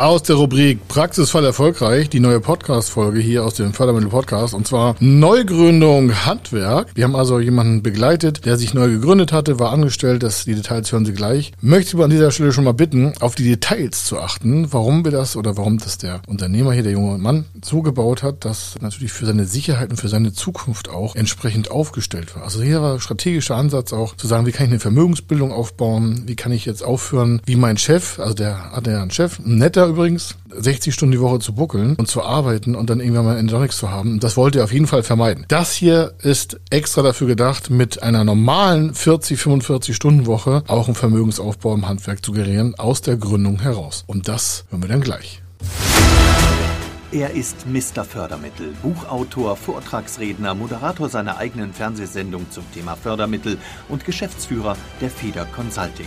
aus der Rubrik Praxisfall erfolgreich, die neue Podcast-Folge hier aus dem Fördermittel-Podcast und zwar Neugründung Handwerk. Wir haben also jemanden begleitet, der sich neu gegründet hatte, war angestellt, das, die Details hören Sie gleich. Möchte ich an dieser Stelle schon mal bitten, auf die Details zu achten, warum wir das oder warum das der Unternehmer hier, der junge Mann, so gebaut hat, dass natürlich für seine Sicherheit und für seine Zukunft auch entsprechend aufgestellt war. Also hier war strategischer Ansatz auch zu sagen, wie kann ich eine Vermögensbildung aufbauen, wie kann ich jetzt aufhören, wie mein Chef, also der hat ja einen Chef, netter übrigens, 60 Stunden die Woche zu buckeln und zu arbeiten und dann irgendwann mal in nichts zu haben. Das wollte er auf jeden Fall vermeiden. Das hier ist extra dafür gedacht, mit einer normalen 40, 45 Stunden Woche auch einen Vermögensaufbau im Handwerk zu generieren, aus der Gründung heraus. Und das hören wir dann gleich. Er ist Mr. Fördermittel, Buchautor, Vortragsredner, Moderator seiner eigenen Fernsehsendung zum Thema Fördermittel und Geschäftsführer der Feder Consulting.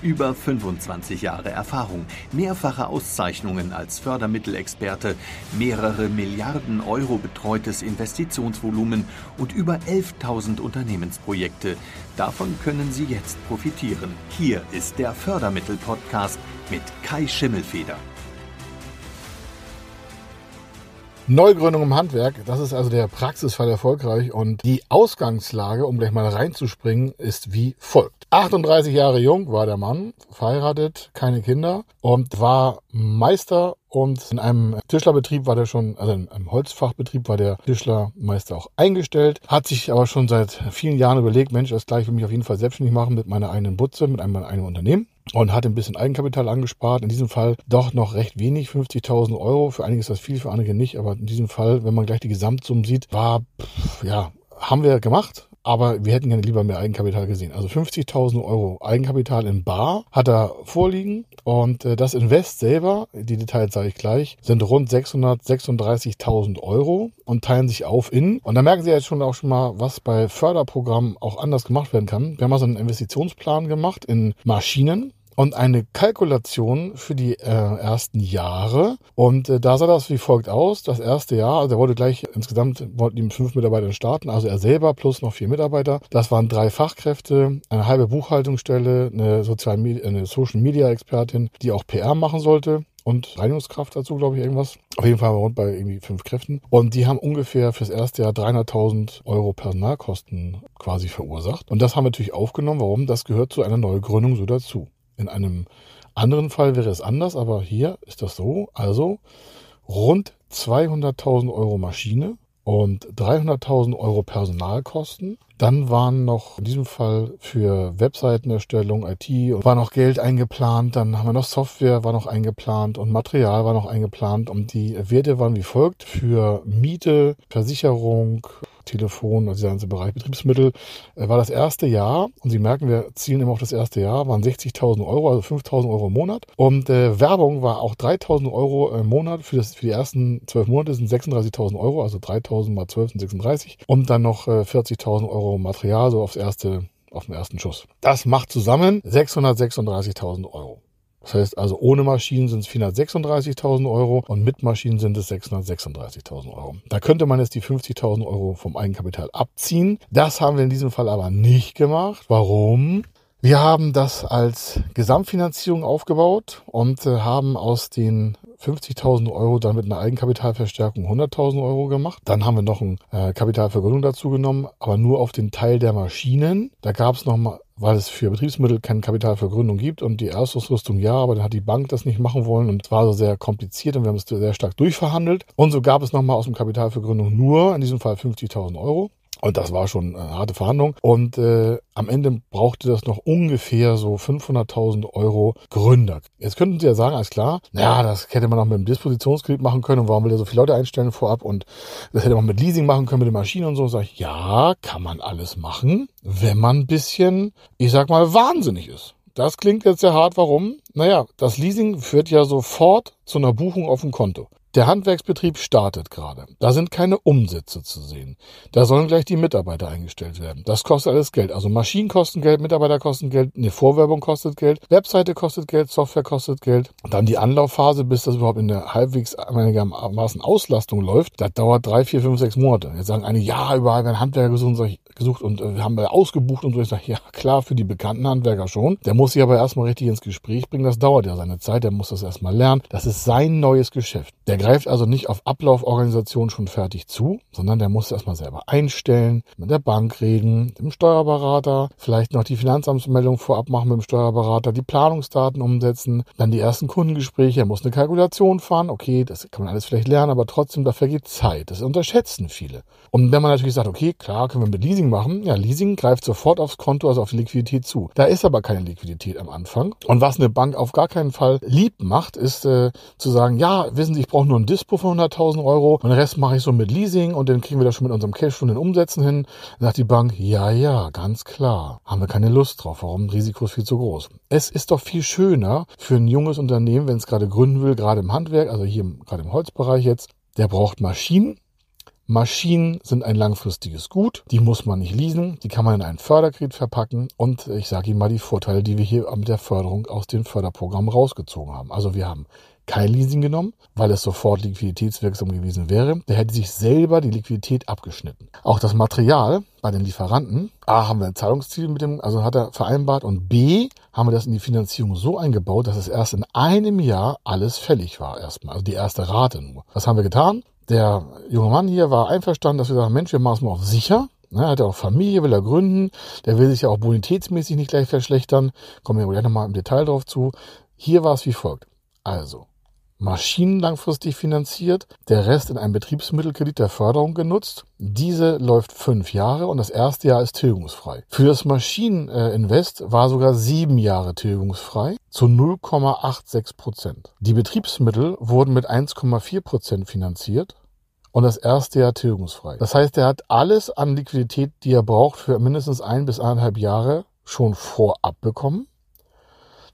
Über 25 Jahre Erfahrung, mehrfache Auszeichnungen als Fördermittelexperte, mehrere Milliarden Euro betreutes Investitionsvolumen und über 11.000 Unternehmensprojekte. Davon können Sie jetzt profitieren. Hier ist der Fördermittel-Podcast mit Kai Schimmelfeder. Neugründung im Handwerk, das ist also der Praxisfall erfolgreich und die Ausgangslage, um gleich mal reinzuspringen, ist wie folgt. 38 Jahre jung war der Mann, verheiratet, keine Kinder und war Meister und in einem Tischlerbetrieb war der schon, also in einem Holzfachbetrieb war der Tischlermeister auch eingestellt, hat sich aber schon seit vielen Jahren überlegt, Mensch, das gleich will mich auf jeden Fall selbstständig machen mit meiner eigenen Butze, mit einem, einem Unternehmen und hat ein bisschen Eigenkapital angespart. In diesem Fall doch noch recht wenig, 50.000 Euro. Für einige ist das viel, für einige nicht. Aber in diesem Fall, wenn man gleich die Gesamtsummen sieht, war, pff, ja, haben wir gemacht. Aber wir hätten gerne lieber mehr Eigenkapital gesehen. Also 50.000 Euro Eigenkapital in Bar hat er vorliegen. Und äh, das Invest selber, die Details sage ich gleich, sind rund 636.000 Euro und teilen sich auf in. Und da merken Sie jetzt schon auch schon mal, was bei Förderprogrammen auch anders gemacht werden kann. Wir haben also einen Investitionsplan gemacht in Maschinen und eine Kalkulation für die äh, ersten Jahre. Und äh, da sah das wie folgt aus. Das erste Jahr, also er wollte gleich insgesamt, wollten ihm fünf Mitarbeiter starten, also er selber plus noch vier Mitarbeiter. Das waren drei Fachkräfte, eine halbe Buchhaltungsstelle, eine, Sozial eine Social Media Expertin, die auch PR machen sollte und Reinigungskraft dazu, glaube ich, irgendwas. Auf jeden Fall rund bei irgendwie fünf Kräften. Und die haben ungefähr fürs erste Jahr 300.000 Euro Personalkosten quasi verursacht. Und das haben wir natürlich aufgenommen. Warum? Das gehört zu einer Neugründung so dazu. In einem anderen Fall wäre es anders, aber hier ist das so. Also rund 200.000 Euro Maschine und 300.000 Euro Personalkosten. Dann waren noch in diesem Fall für Webseitenerstellung, IT, war noch Geld eingeplant. Dann haben wir noch Software, war noch eingeplant und Material war noch eingeplant. Und die Werte waren wie folgt. Für Miete, Versicherung, Telefon, also dieser ganze Bereich Betriebsmittel, äh, war das erste Jahr, und Sie merken, wir zielen immer auf das erste Jahr, waren 60.000 Euro, also 5.000 Euro im Monat. Und äh, Werbung war auch 3.000 Euro im Monat. Für, das, für die ersten zwölf Monate sind 36.000 Euro, also 3.000 mal 12 sind 36. Und dann noch äh, 40.000 Euro Material, so aufs erste, auf den ersten Schuss. Das macht zusammen 636.000 Euro. Das heißt also, ohne Maschinen sind es 436.000 Euro und mit Maschinen sind es 636.000 Euro. Da könnte man jetzt die 50.000 Euro vom Eigenkapital abziehen. Das haben wir in diesem Fall aber nicht gemacht. Warum? Wir haben das als Gesamtfinanzierung aufgebaut und äh, haben aus den 50.000 Euro dann mit einer Eigenkapitalverstärkung 100.000 Euro gemacht. Dann haben wir noch eine äh, dazu genommen, aber nur auf den Teil der Maschinen. Da gab es nochmal weil es für Betriebsmittel keine Kapitalvergründung gibt und die Erstausrüstung ja, aber dann hat die Bank das nicht machen wollen und es war so sehr kompliziert und wir haben es sehr stark durchverhandelt. Und so gab es nochmal aus dem Kapitalvergründung nur, in diesem Fall 50.000 Euro. Und das war schon eine harte Verhandlung. Und äh, am Ende brauchte das noch ungefähr so 500.000 Euro Gründer. Jetzt könnten Sie ja sagen, alles klar, naja, das hätte man auch mit dem Dispositionskredit machen können. Und warum will er so viele Leute einstellen vorab? Und das hätte man mit Leasing machen können, mit den Maschinen und so. Und sag ich, ja, kann man alles machen, wenn man ein bisschen, ich sag mal, wahnsinnig ist. Das klingt jetzt sehr hart. Warum? Naja, das Leasing führt ja sofort zu einer Buchung auf dem Konto. Der Handwerksbetrieb startet gerade. Da sind keine Umsätze zu sehen. Da sollen gleich die Mitarbeiter eingestellt werden. Das kostet alles Geld. Also Maschinen kosten Geld, Mitarbeiter kosten Geld, eine Vorwerbung kostet Geld, Webseite kostet Geld, Software kostet Geld. Dann die Anlaufphase, bis das überhaupt in der halbwegs einigermaßen Auslastung läuft, das dauert drei, vier, fünf, sechs Monate. Jetzt sagen eine, ja, überall werden Handwerker gesucht, gesucht und äh, haben wir ausgebucht und so. Ich sage, ja, klar, für die bekannten Handwerker schon. Der muss sich aber erstmal richtig ins Gespräch bringen. Das dauert ja seine Zeit. Der muss das erstmal lernen. Das ist sein neues Geschäft. Der greift also nicht auf Ablauforganisation schon fertig zu, sondern der muss erstmal selber einstellen, mit der Bank reden, dem Steuerberater, vielleicht noch die Finanzamtsmeldung vorab machen mit dem Steuerberater, die Planungsdaten umsetzen, dann die ersten Kundengespräche. Er muss eine Kalkulation fahren. Okay, das kann man alles vielleicht lernen, aber trotzdem, da vergeht Zeit. Das unterschätzen viele. Und wenn man natürlich sagt, okay, klar, können wir mit Leasing machen. Ja, Leasing greift sofort aufs Konto, also auf die Liquidität zu. Da ist aber keine Liquidität am Anfang. Und was eine Bank auf gar keinen Fall lieb macht, ist äh, zu sagen, ja, wissen Sie, ich brauche nur ein Dispo von 100.000 Euro und den Rest mache ich so mit Leasing und dann kriegen wir das schon mit unserem Cash von den Umsätzen hin. Dann sagt die Bank, ja, ja, ganz klar. Haben wir keine Lust drauf. Warum? Risiko ist viel zu groß. Es ist doch viel schöner für ein junges Unternehmen, wenn es gerade gründen will, gerade im Handwerk, also hier gerade im Holzbereich jetzt, der braucht Maschinen, Maschinen sind ein langfristiges Gut, die muss man nicht leasen, die kann man in einen Förderkredit verpacken und ich sage Ihnen mal die Vorteile, die wir hier mit der Förderung aus den Förderprogrammen rausgezogen haben. Also wir haben kein Leasing genommen, weil es sofort liquiditätswirksam gewesen wäre. Der hätte sich selber die Liquidität abgeschnitten. Auch das Material bei den Lieferanten, A, haben wir ein Zahlungsziel mit dem, also hat er vereinbart und B, haben wir das in die Finanzierung so eingebaut, dass es erst in einem Jahr alles fällig war erstmal, also die erste Rate nur. Was haben wir getan? Der junge Mann hier war einverstanden, dass wir sagen, Mensch, wir machen es mal auf sicher. Ne, er hat ja auch Familie, will er gründen. Der will sich ja auch bonitätsmäßig nicht gleich verschlechtern. Kommen wir gleich nochmal im Detail drauf zu. Hier war es wie folgt. Also, Maschinen langfristig finanziert, der Rest in einem Betriebsmittelkredit der Förderung genutzt. Diese läuft fünf Jahre und das erste Jahr ist tilgungsfrei. Für das Maschineninvest war sogar sieben Jahre tilgungsfrei zu 0,86 Prozent. Die Betriebsmittel wurden mit 1,4 Prozent finanziert und das erste Jahr tilgungsfrei. Das heißt, er hat alles an Liquidität, die er braucht, für mindestens ein bis eineinhalb Jahre schon vorab bekommen.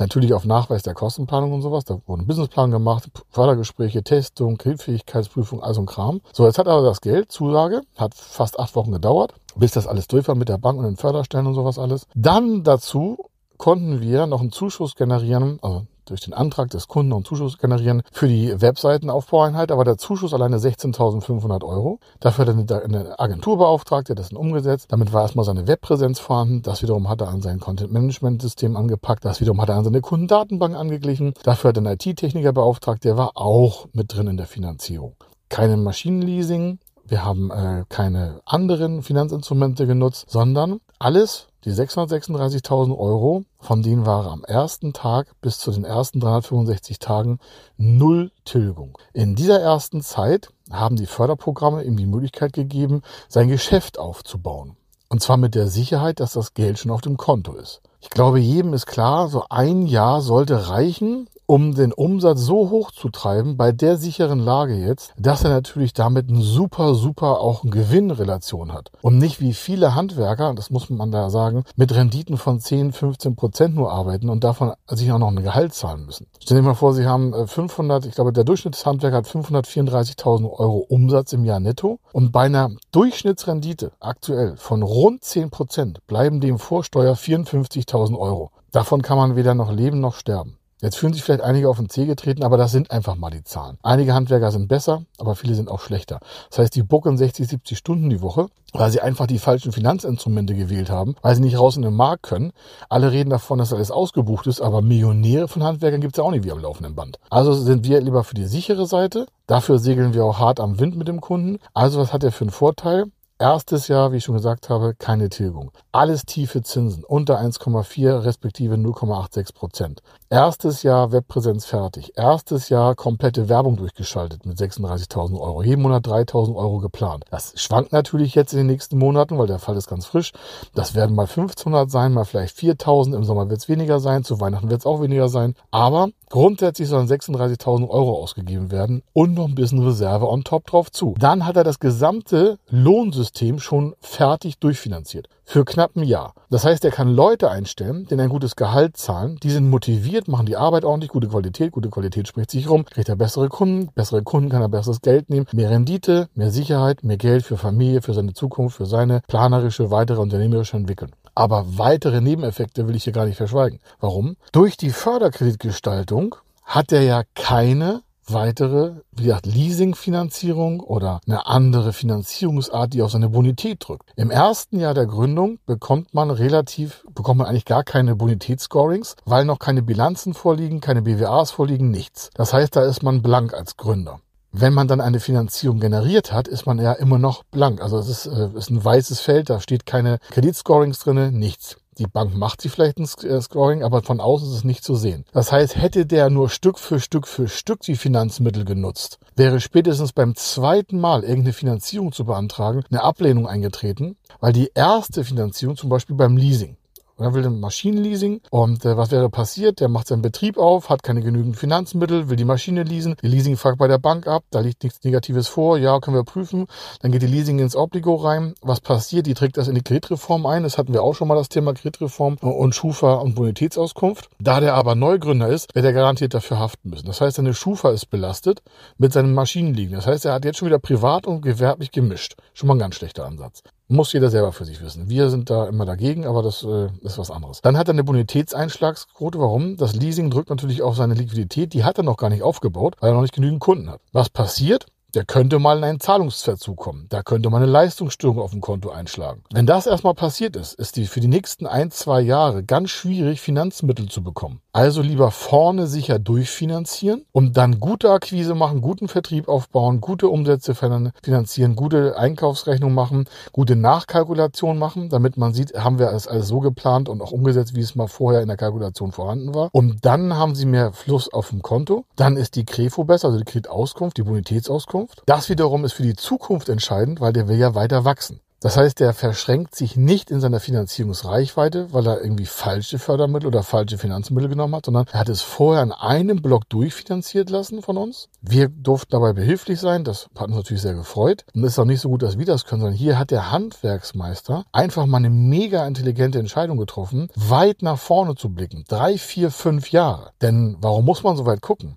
Natürlich auf Nachweis der Kostenplanung und sowas. Da wurden Businessplan gemacht, Fördergespräche, Testung, Kreditfähigkeitsprüfung, also ein Kram. So, jetzt hat er das Geld, Zusage, hat fast acht Wochen gedauert, bis das alles durch war mit der Bank und den Förderstellen und sowas alles. Dann dazu konnten wir noch einen Zuschuss generieren, also durch den Antrag des Kunden und Zuschuss generieren für die Webseitenaufbaueinheit. Aber der Zuschuss alleine 16.500 Euro. Dafür hat er eine Agentur beauftragt, der das umgesetzt. Damit war erstmal seine Webpräsenz vorhanden. Das wiederum hat er an sein Content-Management-System angepackt. Das wiederum hat er an seine Kundendatenbank angeglichen. Dafür hat er einen IT-Techniker beauftragt. Der war auch mit drin in der Finanzierung. Keine Maschinenleasing, wir haben äh, keine anderen Finanzinstrumente genutzt, sondern alles die 636.000 Euro, von denen war am ersten Tag bis zu den ersten 365 Tagen null Tilgung. In dieser ersten Zeit haben die Förderprogramme ihm die Möglichkeit gegeben, sein Geschäft aufzubauen. Und zwar mit der Sicherheit, dass das Geld schon auf dem Konto ist. Ich glaube, jedem ist klar, so ein Jahr sollte reichen, um den Umsatz so hoch zu treiben bei der sicheren Lage jetzt, dass er natürlich damit ein super, super auch Gewinnrelation hat. Und nicht wie viele Handwerker, das muss man da sagen, mit Renditen von 10, 15 Prozent nur arbeiten und davon sich auch noch ein Gehalt zahlen müssen. Stellen Sie mal vor, Sie haben 500, äh, ich glaube, der Durchschnittshandwerker hat 534.000 Euro Umsatz im Jahr netto und bei einer Durchschnittsrendite aktuell von rund 10 Prozent bleiben dem Vorsteuer 54.000 Euro. Davon kann man weder noch leben noch sterben. Jetzt fühlen sich vielleicht einige auf den Zeh getreten, aber das sind einfach mal die Zahlen. Einige Handwerker sind besser, aber viele sind auch schlechter. Das heißt, die bucken 60, 70 Stunden die Woche, weil sie einfach die falschen Finanzinstrumente gewählt haben, weil sie nicht raus in den Markt können. Alle reden davon, dass alles ausgebucht ist, aber Millionäre von Handwerkern gibt es ja auch nicht wie am laufenden Band. Also sind wir lieber für die sichere Seite. Dafür segeln wir auch hart am Wind mit dem Kunden. Also was hat er für einen Vorteil? Erstes Jahr, wie ich schon gesagt habe, keine Tilgung. Alles tiefe Zinsen, unter 1,4 respektive 0,86 Prozent. Erstes Jahr Webpräsenz fertig. Erstes Jahr komplette Werbung durchgeschaltet mit 36.000 Euro. Jeden Monat 3.000 Euro geplant. Das schwankt natürlich jetzt in den nächsten Monaten, weil der Fall ist ganz frisch. Das werden mal 1500 sein, mal vielleicht 4.000. Im Sommer wird es weniger sein, zu Weihnachten wird es auch weniger sein. Aber grundsätzlich sollen 36.000 Euro ausgegeben werden und noch ein bisschen Reserve on top drauf zu. Dann hat er das gesamte Lohnsystem System schon fertig durchfinanziert. Für knapp ein Jahr. Das heißt, er kann Leute einstellen, denen ein gutes Gehalt zahlen. Die sind motiviert, machen die Arbeit ordentlich, gute Qualität. Gute Qualität spricht sich rum. Kriegt er bessere Kunden. Bessere Kunden kann er besseres Geld nehmen. Mehr Rendite, mehr Sicherheit, mehr Geld für Familie, für seine Zukunft, für seine planerische, weitere unternehmerische Entwicklung. Aber weitere Nebeneffekte will ich hier gar nicht verschweigen. Warum? Durch die Förderkreditgestaltung hat er ja keine weitere, wie gesagt, Leasingfinanzierung oder eine andere Finanzierungsart, die auf seine Bonität drückt. Im ersten Jahr der Gründung bekommt man relativ, bekommt man eigentlich gar keine Bonitätsscorings, weil noch keine Bilanzen vorliegen, keine BWAs vorliegen, nichts. Das heißt, da ist man blank als Gründer. Wenn man dann eine Finanzierung generiert hat, ist man ja immer noch blank. Also es ist, äh, ist ein weißes Feld, da steht keine Kreditscorings drinne, nichts. Die Bank macht sie vielleicht ein äh, Scoring, aber von außen ist es nicht zu sehen. Das heißt, hätte der nur Stück für Stück für Stück die Finanzmittel genutzt, wäre spätestens beim zweiten Mal irgendeine Finanzierung zu beantragen, eine Ablehnung eingetreten, weil die erste Finanzierung zum Beispiel beim Leasing, und er will ein Maschinenleasing. Und äh, was wäre passiert? Der macht seinen Betrieb auf, hat keine genügend Finanzmittel, will die Maschine leasen. Die Leasing fragt bei der Bank ab, da liegt nichts Negatives vor. Ja, können wir prüfen. Dann geht die Leasing ins Obligo rein. Was passiert? Die trägt das in die Kreditreform ein. Das hatten wir auch schon mal das Thema Kreditreform und Schufa und Bonitätsauskunft. Da der aber Neugründer ist, wird er garantiert dafür haften müssen. Das heißt, seine Schufa ist belastet mit seinem Maschinenliegen. Das heißt, er hat jetzt schon wieder privat und gewerblich gemischt. Schon mal ein ganz schlechter Ansatz. Muss jeder selber für sich wissen. Wir sind da immer dagegen, aber das äh, ist was anderes. Dann hat er eine Bonitätseinschlagsquote. Warum? Das Leasing drückt natürlich auf seine Liquidität. Die hat er noch gar nicht aufgebaut, weil er noch nicht genügend Kunden hat. Was passiert? Der könnte mal in einen Zahlungsverzug kommen. Da könnte man eine Leistungsstörung auf dem Konto einschlagen. Wenn das erstmal passiert ist, ist die für die nächsten ein, zwei Jahre ganz schwierig, Finanzmittel zu bekommen. Also lieber vorne sicher durchfinanzieren und dann gute Akquise machen, guten Vertrieb aufbauen, gute Umsätze finanzieren, gute Einkaufsrechnung machen, gute Nachkalkulation machen, damit man sieht, haben wir das alles so geplant und auch umgesetzt, wie es mal vorher in der Kalkulation vorhanden war. Und dann haben sie mehr Fluss auf dem Konto. Dann ist die Krefo besser, also die Kreditauskunft, die Bonitätsauskunft Zukunft. Das wiederum ist für die Zukunft entscheidend, weil der will ja weiter wachsen. Das heißt, der verschränkt sich nicht in seiner Finanzierungsreichweite, weil er irgendwie falsche Fördermittel oder falsche Finanzmittel genommen hat, sondern er hat es vorher in einem Block durchfinanziert lassen von uns. Wir durften dabei behilflich sein, das hat uns natürlich sehr gefreut. Und es ist auch nicht so gut, dass wir das können, sondern hier hat der Handwerksmeister einfach mal eine mega intelligente Entscheidung getroffen, weit nach vorne zu blicken. Drei, vier, fünf Jahre. Denn warum muss man so weit gucken?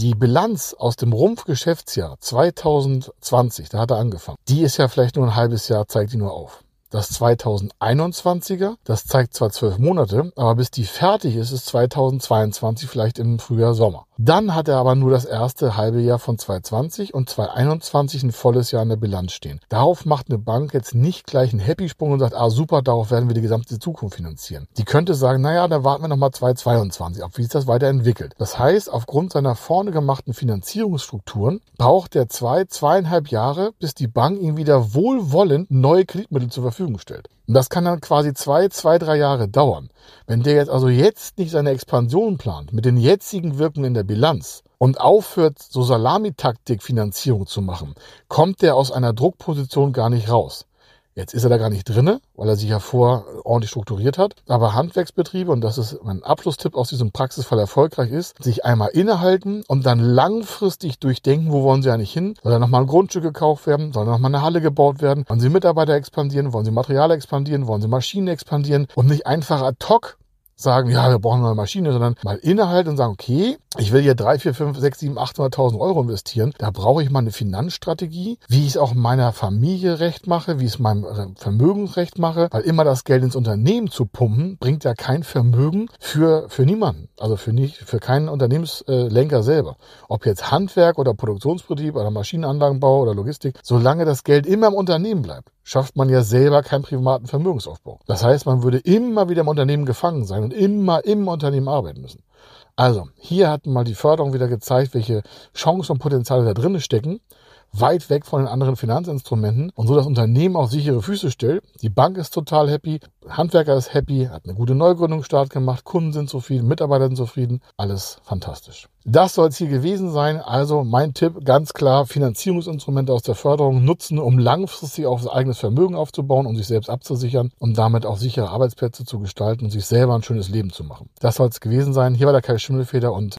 Die Bilanz aus dem Rumpfgeschäftsjahr 2020, da hat er angefangen, die ist ja vielleicht nur ein halbes Jahr, zeigt die nur auf. Das 2021er, das zeigt zwar zwölf Monate, aber bis die fertig ist, ist 2022 vielleicht im Frühjahr, Sommer. Dann hat er aber nur das erste halbe Jahr von 2020 und 2021 ein volles Jahr in der Bilanz stehen. Darauf macht eine Bank jetzt nicht gleich einen Happy-Sprung und sagt, ah super, darauf werden wir die gesamte Zukunft finanzieren. Die könnte sagen, naja, dann warten wir nochmal 2022 ab, wie sich das weiterentwickelt. Das heißt, aufgrund seiner vorne gemachten Finanzierungsstrukturen braucht er zwei, zweieinhalb Jahre, bis die Bank ihm wieder wohlwollend neue Kreditmittel zur Verfügung stellt. Und das kann dann quasi zwei, zwei, drei Jahre dauern. Wenn der jetzt also jetzt nicht seine Expansion plant, mit den jetzigen Wirkungen in der Bilanz und aufhört, so Salamitaktik-Finanzierung zu machen, kommt der aus einer Druckposition gar nicht raus. Jetzt ist er da gar nicht drinne, weil er sich ja vor ordentlich strukturiert hat. Aber Handwerksbetriebe, und das ist mein Abschlusstipp aus diesem Praxisfall erfolgreich ist, sich einmal innehalten und dann langfristig durchdenken, wo wollen sie eigentlich hin? Soll da nochmal ein Grundstück gekauft werden? Soll da nochmal eine Halle gebaut werden? Wollen sie Mitarbeiter expandieren? Wollen sie Material expandieren? Wollen sie Maschinen expandieren? Und nicht einfach ad hoc sagen, ja, wir brauchen eine Maschine, sondern mal innehalten und sagen, okay, ich will hier drei, vier, fünf, sechs, sieben, 800.000 Euro investieren. Da brauche ich mal eine Finanzstrategie, wie ich es auch meiner Familie recht mache, wie ich es meinem Vermögensrecht mache, weil immer das Geld ins Unternehmen zu pumpen, bringt ja kein Vermögen für, für niemanden. Also für nicht, für keinen Unternehmenslenker selber. Ob jetzt Handwerk oder Produktionsbetrieb oder Maschinenanlagenbau oder Logistik, solange das Geld immer im Unternehmen bleibt schafft man ja selber keinen privaten Vermögensaufbau. Das heißt, man würde immer wieder im Unternehmen gefangen sein und immer im Unternehmen arbeiten müssen. Also, hier hat mal die Förderung wieder gezeigt, welche Chancen und Potenziale da drin stecken weit weg von den anderen Finanzinstrumenten und so das Unternehmen auf sichere Füße stellt. Die Bank ist total happy, Handwerker ist happy, hat eine gute Neugründungsstart gemacht, Kunden sind zufrieden, Mitarbeiter sind zufrieden, alles fantastisch. Das soll es hier gewesen sein. Also mein Tipp ganz klar, Finanzierungsinstrumente aus der Förderung nutzen, um langfristig auf das eigenes Vermögen aufzubauen, um sich selbst abzusichern und damit auch sichere Arbeitsplätze zu gestalten und sich selber ein schönes Leben zu machen. Das soll es gewesen sein. Hier war der Kai Schimmelfeder und